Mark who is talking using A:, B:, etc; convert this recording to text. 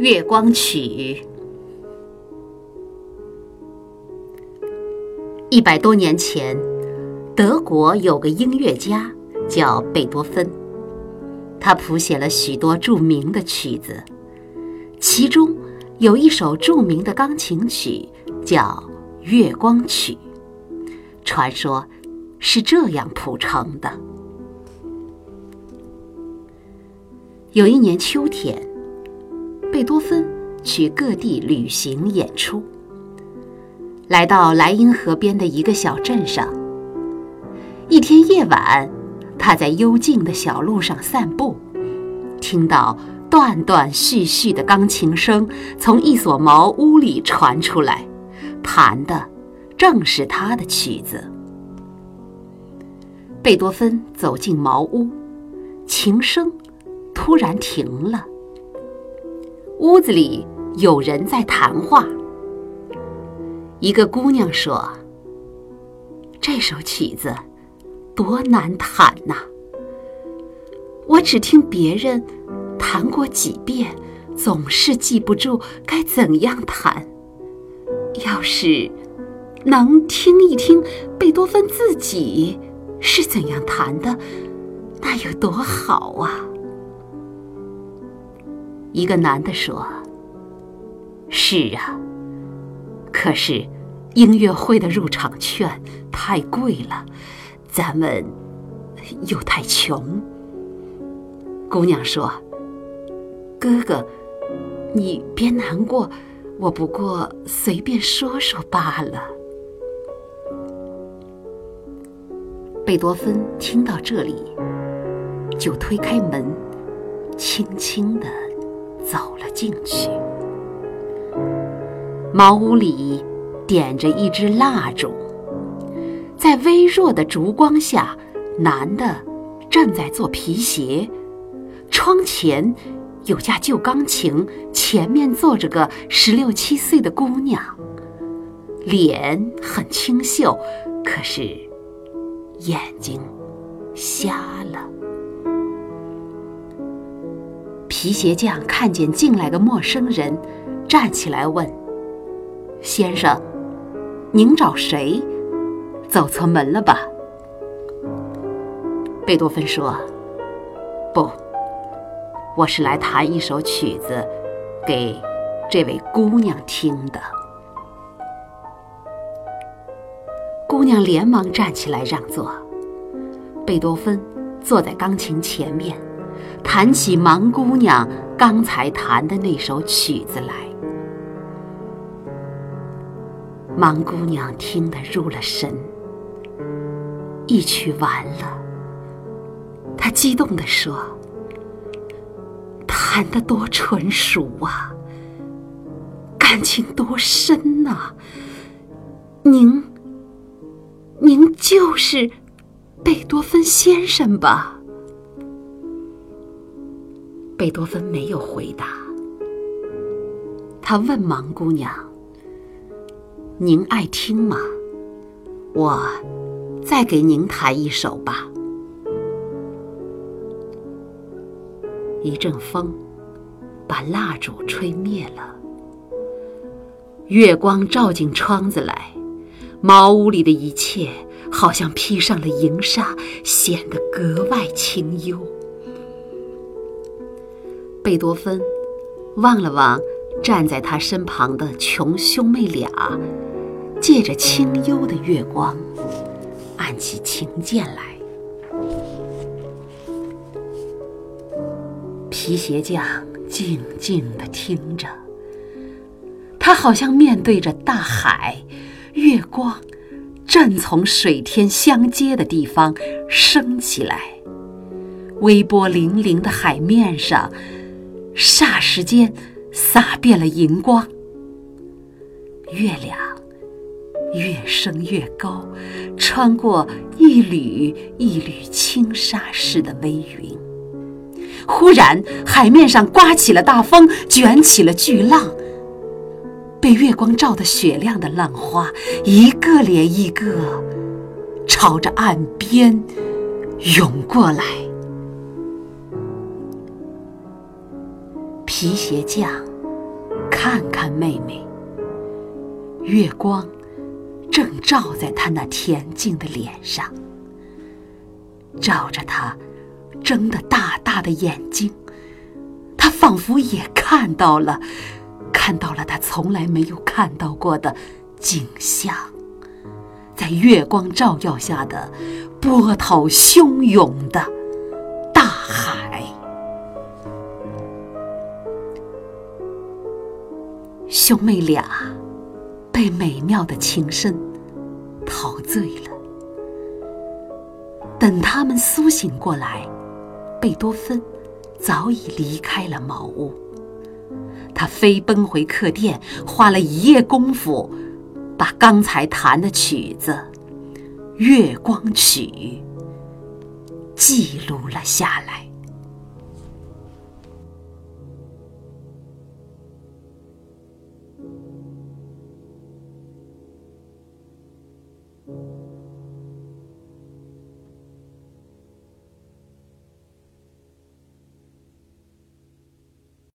A: 月光曲》。一百多年前，德国有个音乐家叫贝多芬，他谱写了许多著名的曲子，其中有一首著名的钢琴曲叫《月光曲》，传说是这样谱成的：有一年秋天，贝多芬去各地旅行演出。来到莱茵河边的一个小镇上。一天夜晚，他在幽静的小路上散步，听到断断续续的钢琴声从一所茅屋里传出来，弹的正是他的曲子。贝多芬走进茅屋，琴声突然停了。屋子里有人在谈话。一个姑娘说：“这首曲子多难弹呐！我只听别人弹过几遍，总是记不住该怎样弹。要是能听一听贝多芬自己是怎样弹的，那有多好啊！”一个男的说：“是啊。”可是，音乐会的入场券太贵了，咱们又太穷。姑娘说：“哥哥，你别难过，我不过随便说说罢了。”贝多芬听到这里，就推开门，轻轻地走了进去。茅屋里点着一支蜡烛，在微弱的烛光下，男的正在做皮鞋。窗前有架旧钢琴，前面坐着个十六七岁的姑娘，脸很清秀，可是眼睛瞎了。皮鞋匠看见进来的陌生人，站起来问。先生，您找谁？走错门了吧？贝多芬说：“不，我是来弹一首曲子，给这位姑娘听的。”姑娘连忙站起来让座。贝多芬坐在钢琴前面，弹起盲姑娘刚才弹的那首曲子来。盲姑娘听得入了神，一曲完了，她激动地说：“弹得多纯熟啊，感情多深呐！您，您就是贝多芬先生吧？”贝多芬没有回答，他问盲姑娘。您爱听吗？我再给您弹一首吧。一阵风把蜡烛吹灭了，月光照进窗子来，茅屋里的一切好像披上了银纱，显得格外清幽。贝多芬望了望站在他身旁的穷兄妹俩。借着清幽的月光，按起琴键来。皮鞋匠静静地听着，他好像面对着大海，月光正从水天相接的地方升起来，微波粼粼的海面上，霎时间洒遍了银光。月亮。越升越高，穿过一缕一缕轻纱似的微云。忽然，海面上刮起了大风，卷起了巨浪。被月光照得雪亮的浪花，一个连一个，朝着岸边涌过来。皮鞋匠看看妹妹，月光正照在她那恬静的脸上，照着她睁得大大的眼睛，她仿佛也看到了，看到了她从来没有看到过的景象，在月光照耀下的波涛汹涌的兄妹俩被美妙的琴声陶醉了。等他们苏醒过来，贝多芬早已离开了茅屋。他飞奔回客店，花了一夜功夫，把刚才弹的曲子《月光曲》记录了下来。